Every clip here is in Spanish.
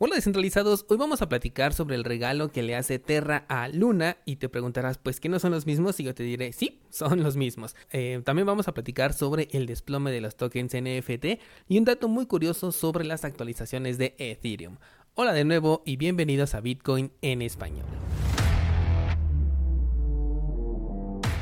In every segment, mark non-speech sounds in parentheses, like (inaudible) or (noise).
Hola descentralizados, hoy vamos a platicar sobre el regalo que le hace Terra a Luna y te preguntarás, pues que no son los mismos y yo te diré, sí, son los mismos. Eh, también vamos a platicar sobre el desplome de los tokens NFT y un dato muy curioso sobre las actualizaciones de Ethereum. Hola de nuevo y bienvenidos a Bitcoin en español.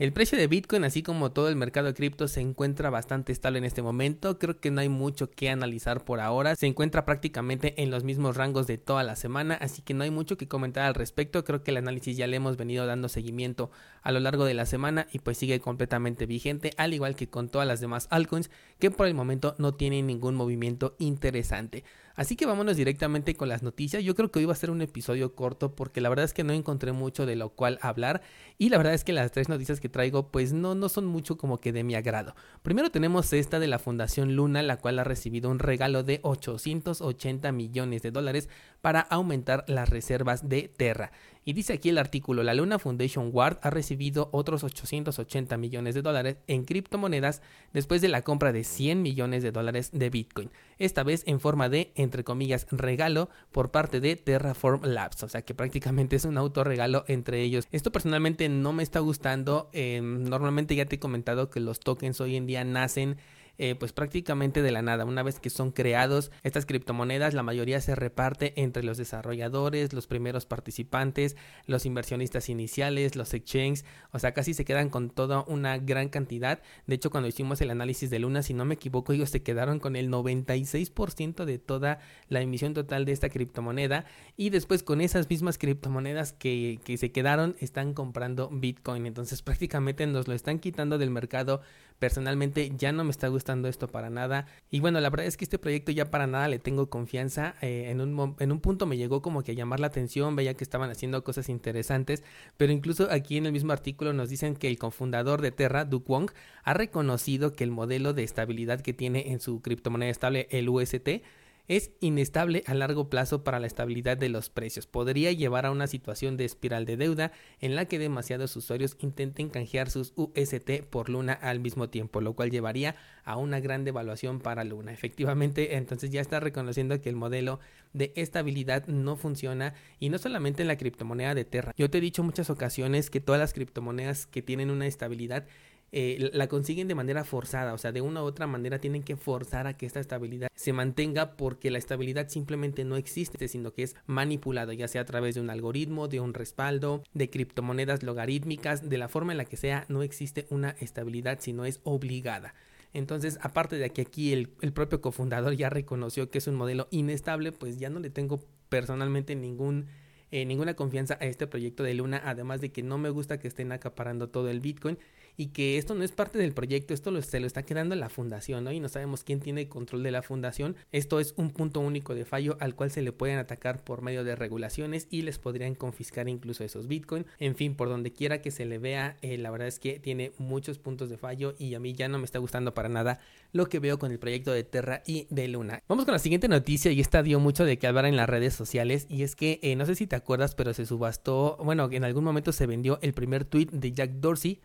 El precio de Bitcoin, así como todo el mercado de cripto, se encuentra bastante estable en este momento. Creo que no hay mucho que analizar por ahora. Se encuentra prácticamente en los mismos rangos de toda la semana, así que no hay mucho que comentar al respecto. Creo que el análisis ya le hemos venido dando seguimiento a lo largo de la semana y pues sigue completamente vigente, al igual que con todas las demás altcoins que por el momento no tienen ningún movimiento interesante. Así que vámonos directamente con las noticias. Yo creo que hoy va a ser un episodio corto porque la verdad es que no encontré mucho de lo cual hablar y la verdad es que las tres noticias que traigo pues no, no son mucho como que de mi agrado. Primero tenemos esta de la Fundación Luna, la cual ha recibido un regalo de 880 millones de dólares para aumentar las reservas de Terra. Y dice aquí el artículo, la Luna Foundation Ward ha recibido otros 880 millones de dólares en criptomonedas después de la compra de 100 millones de dólares de Bitcoin, esta vez en forma de, entre comillas, regalo por parte de Terraform Labs, o sea que prácticamente es un autorregalo entre ellos. Esto personalmente no me está gustando, em, normalmente ya te he comentado que los tokens hoy en día nacen eh, pues prácticamente de la nada. Una vez que son creados estas criptomonedas, la mayoría se reparte entre los desarrolladores, los primeros participantes, los inversionistas iniciales, los exchanges, o sea, casi se quedan con toda una gran cantidad. De hecho, cuando hicimos el análisis de Luna, si no me equivoco, ellos se quedaron con el 96% de toda la emisión total de esta criptomoneda y después con esas mismas criptomonedas que, que se quedaron están comprando Bitcoin. Entonces (laughs) prácticamente nos lo están quitando del mercado Personalmente ya no me está gustando esto para nada. Y bueno, la verdad es que este proyecto ya para nada le tengo confianza. Eh, en, un, en un punto me llegó como que a llamar la atención, veía que estaban haciendo cosas interesantes. Pero incluso aquí en el mismo artículo nos dicen que el cofundador de Terra, Duke Wong, ha reconocido que el modelo de estabilidad que tiene en su criptomoneda estable, el UST, es inestable a largo plazo para la estabilidad de los precios. Podría llevar a una situación de espiral de deuda en la que demasiados usuarios intenten canjear sus UST por Luna al mismo tiempo, lo cual llevaría a una gran devaluación para Luna. Efectivamente, entonces ya está reconociendo que el modelo de estabilidad no funciona y no solamente en la criptomoneda de Terra. Yo te he dicho muchas ocasiones que todas las criptomonedas que tienen una estabilidad eh, la consiguen de manera forzada, o sea, de una u otra manera tienen que forzar a que esta estabilidad se mantenga porque la estabilidad simplemente no existe, sino que es manipulado, ya sea a través de un algoritmo, de un respaldo, de criptomonedas logarítmicas, de la forma en la que sea, no existe una estabilidad, sino es obligada. Entonces, aparte de que aquí el, el, propio cofundador ya reconoció que es un modelo inestable, pues ya no le tengo personalmente ningún, eh, ninguna confianza a este proyecto de Luna, además de que no me gusta que estén acaparando todo el Bitcoin y que esto no es parte del proyecto, esto lo, se lo está quedando la fundación, ¿no? Y no sabemos quién tiene control de la fundación. Esto es un punto único de fallo al cual se le pueden atacar por medio de regulaciones y les podrían confiscar incluso esos Bitcoin. En fin, por donde quiera que se le vea, eh, la verdad es que tiene muchos puntos de fallo y a mí ya no me está gustando para nada lo que veo con el proyecto de Terra y de Luna. Vamos con la siguiente noticia y esta dio mucho de que hablar en las redes sociales y es que eh, no sé si te acuerdas, pero se subastó, bueno, en algún momento se vendió el primer tweet de Jack Dorsey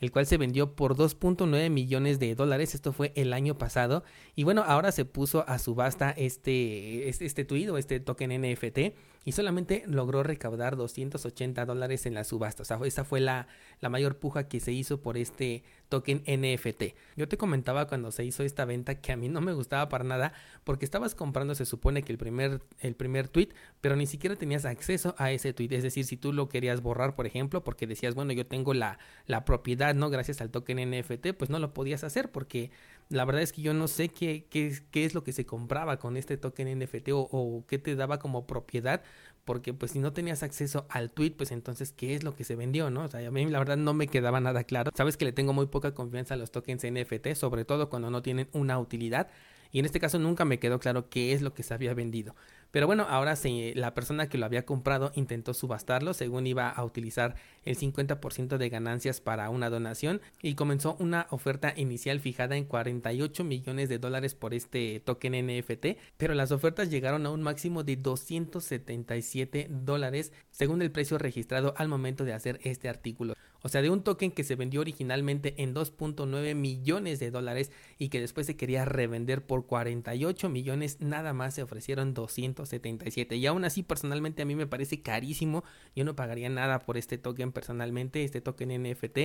el cual se vendió por 2.9 millones de dólares. Esto fue el año pasado. Y bueno, ahora se puso a subasta este, este, este o este token NFT y solamente logró recaudar 280 dólares en la subasta. O sea, esa fue la, la mayor puja que se hizo por este token NFT. Yo te comentaba cuando se hizo esta venta que a mí no me gustaba para nada porque estabas comprando, se supone que el primer, el primer tweet, pero ni siquiera tenías acceso a ese tweet. Es decir, si tú lo querías borrar, por ejemplo, porque decías, bueno, yo tengo la, la propiedad, ¿no? Gracias al token NFT, pues no lo podías hacer porque La verdad es que yo no sé qué, qué, qué es lo que se compraba con este token NFT o, o qué te daba como propiedad, porque pues si no tenías acceso al tweet, pues entonces qué es lo que se vendió, ¿no? O sea, a mí la verdad no me quedaba nada claro. Sabes que le tengo muy poca confianza a los tokens NFT, sobre todo cuando no tienen una utilidad. Y en este caso nunca me quedó claro qué es lo que se había vendido. Pero bueno, ahora se, la persona que lo había comprado intentó subastarlo según iba a utilizar el 50% de ganancias para una donación y comenzó una oferta inicial fijada en 48 millones de dólares por este token NFT, pero las ofertas llegaron a un máximo de 277 dólares según el precio registrado al momento de hacer este artículo. O sea, de un token que se vendió originalmente en 2.9 millones de dólares y que después se quería revender por 48 millones, nada más se ofrecieron 277. Y aún así, personalmente a mí me parece carísimo. Yo no pagaría nada por este token personalmente, este token NFT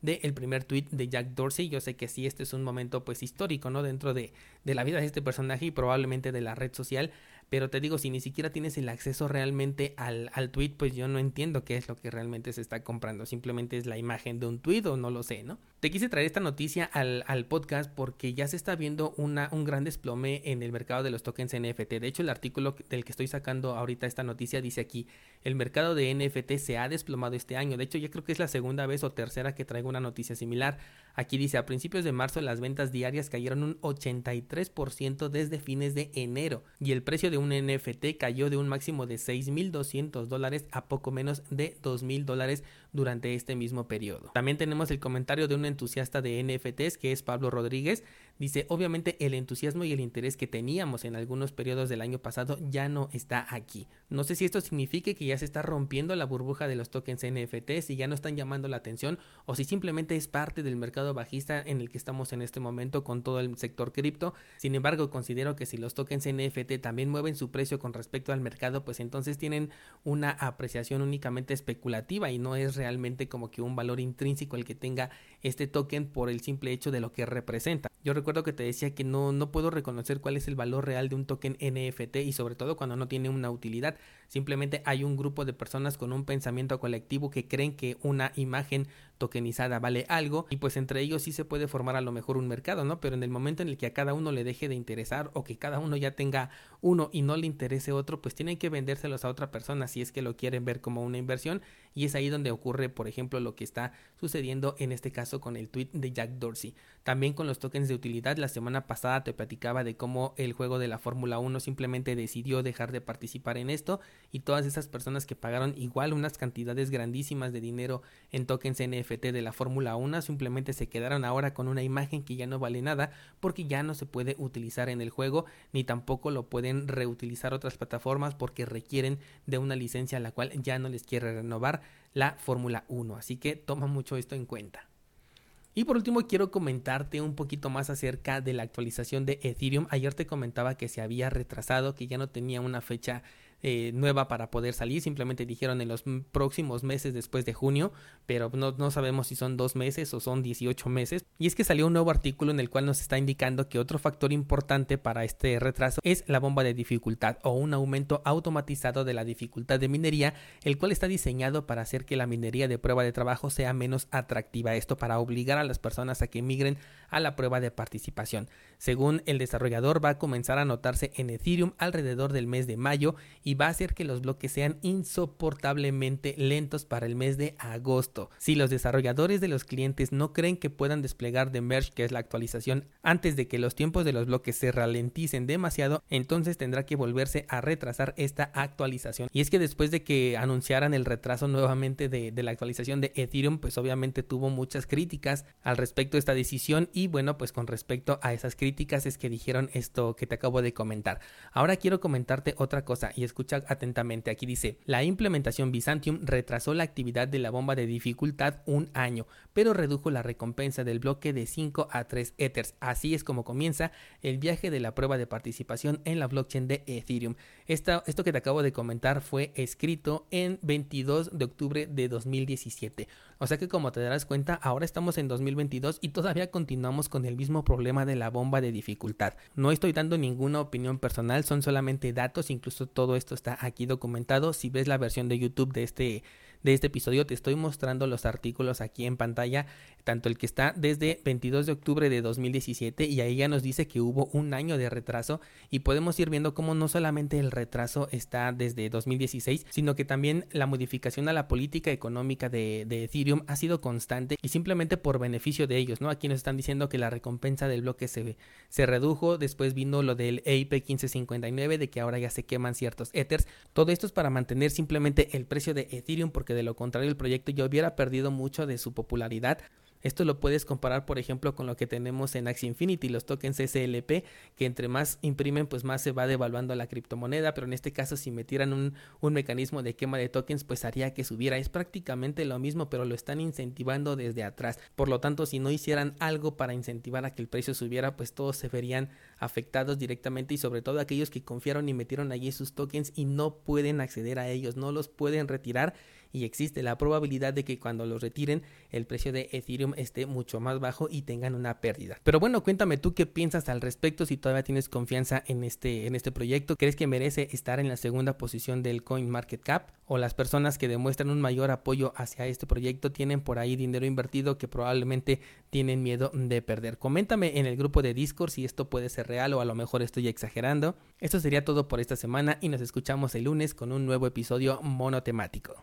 del el primer tweet de Jack Dorsey. Yo sé que sí, este es un momento pues histórico, ¿no? Dentro de, de la vida de este personaje y probablemente de la red social. Pero te digo, si ni siquiera tienes el acceso realmente al, al tweet, pues yo no entiendo qué es lo que realmente se está comprando. Simplemente es la imagen de un tweet o no lo sé, ¿no? Te quise traer esta noticia al, al podcast porque ya se está viendo una, un gran desplome en el mercado de los tokens NFT. De hecho, el artículo del que estoy sacando ahorita esta noticia dice aquí, el mercado de NFT se ha desplomado este año. De hecho, ya creo que es la segunda vez o tercera que traigo una noticia similar. Aquí dice, a principios de marzo las ventas diarias cayeron un 83% desde fines de enero y el precio de un NFT cayó de un máximo de 6.200 dólares a poco menos de 2.000 dólares durante este mismo periodo. También tenemos el comentario de un entusiasta de NFTs que es Pablo Rodríguez. Dice, obviamente el entusiasmo y el interés que teníamos en algunos periodos del año pasado ya no está aquí. No sé si esto significa que ya se está rompiendo la burbuja de los tokens NFTs y ya no están llamando la atención o si simplemente es parte del mercado bajista en el que estamos en este momento con todo el sector cripto. Sin embargo, considero que si los tokens NFT también mueven su precio con respecto al mercado, pues entonces tienen una apreciación únicamente especulativa y no es realmente como que un valor intrínseco el que tenga este token por el simple hecho de lo que representa. Yo recuerdo que te decía que no, no puedo reconocer cuál es el valor real de un token NFT y sobre todo cuando no tiene una utilidad. Simplemente hay un grupo de personas con un pensamiento colectivo que creen que una imagen tokenizada vale algo y pues entre ellos sí se puede formar a lo mejor un mercado, ¿no? Pero en el momento en el que a cada uno le deje de interesar o que cada uno ya tenga uno y no le interese otro, pues tienen que vendérselos a otra persona si es que lo quieren ver como una inversión y es ahí donde ocurre, por ejemplo, lo que está sucediendo en este caso con el tweet de Jack Dorsey. También con los tokens de utilidad, la semana pasada te platicaba de cómo el juego de la Fórmula 1 simplemente decidió dejar de participar en esto y todas esas personas que pagaron igual unas cantidades grandísimas de dinero en tokens NFT de la Fórmula 1 simplemente se quedaron ahora con una imagen que ya no vale nada porque ya no se puede utilizar en el juego ni tampoco lo pueden reutilizar otras plataformas porque requieren de una licencia a la cual ya no les quiere renovar la Fórmula 1. Así que toma mucho esto en cuenta. Y por último quiero comentarte un poquito más acerca de la actualización de Ethereum. Ayer te comentaba que se había retrasado, que ya no tenía una fecha eh, nueva para poder salir. Simplemente dijeron en los próximos meses después de junio, pero no, no sabemos si son dos meses o son 18 meses. Y es que salió un nuevo artículo en el cual nos está indicando que otro factor importante para este retraso es la bomba de dificultad o un aumento automatizado de la dificultad de minería, el cual está diseñado para hacer que la minería de prueba de trabajo sea menos atractiva. Esto para obligar a las personas a que migren a la prueba de participación. Según el desarrollador, va a comenzar a notarse en Ethereum alrededor del mes de mayo y va a hacer que los bloques sean insoportablemente lentos para el mes de agosto. Si los desarrolladores de los clientes no creen que puedan desplegar de Merge, que es la actualización, antes de que los tiempos de los bloques se ralenticen demasiado, entonces tendrá que volverse a retrasar esta actualización. Y es que después de que anunciaran el retraso nuevamente de, de la actualización de Ethereum, pues obviamente tuvo muchas críticas al respecto de esta decisión y bueno, pues con respecto a esas críticas es que dijeron esto que te acabo de comentar. Ahora quiero comentarte otra cosa y escucha atentamente. Aquí dice, la implementación Byzantium retrasó la actividad de la bomba de dificultad un año, pero redujo la recompensa del bloque de 5 a 3 Ethers. Así es como comienza el viaje de la prueba de participación en la blockchain de Ethereum. Esto, esto que te acabo de comentar fue escrito en 22 de octubre de 2017. O sea que como te darás cuenta, ahora estamos en 2022 y todavía continuamos con el mismo problema de la bomba de dificultad. No estoy dando ninguna opinión personal, son solamente datos, incluso todo esto está aquí documentado. Si ves la versión de YouTube de este de este episodio te estoy mostrando los artículos aquí en pantalla tanto el que está desde 22 de octubre de 2017 y ahí ya nos dice que hubo un año de retraso y podemos ir viendo cómo no solamente el retraso está desde 2016, sino que también la modificación a la política económica de, Ethereum ha sido constante y simplemente por beneficio de ellos, ¿no? Aquí nos están diciendo que la recompensa del bloque se, se redujo, después vino lo del EIP 1559 de que ahora ya se queman ciertos Ethers, todo esto es para mantener simplemente el precio de Ethereum porque de lo contrario el proyecto ya hubiera perdido mucho de su popularidad esto lo puedes comparar, por ejemplo, con lo que tenemos en Axie Infinity, los tokens SLP, que entre más imprimen, pues más se va devaluando la criptomoneda, pero en este caso si metieran un, un mecanismo de quema de tokens, pues haría que subiera. Es prácticamente lo mismo, pero lo están incentivando desde atrás. Por lo tanto, si no hicieran algo para incentivar a que el precio subiera, pues todos se verían afectados directamente y sobre todo aquellos que confiaron y metieron allí sus tokens y no pueden acceder a ellos, no los pueden retirar y existe la probabilidad de que cuando los retiren el precio de Ethereum esté mucho más bajo y tengan una pérdida. Pero bueno, cuéntame tú qué piensas al respecto si todavía tienes confianza en este en este proyecto, ¿crees que merece estar en la segunda posición del Coin Market Cap o las personas que demuestran un mayor apoyo hacia este proyecto tienen por ahí dinero invertido que probablemente tienen miedo de perder? Coméntame en el grupo de Discord si esto puede ser real o a lo mejor estoy exagerando. Esto sería todo por esta semana y nos escuchamos el lunes con un nuevo episodio monotemático.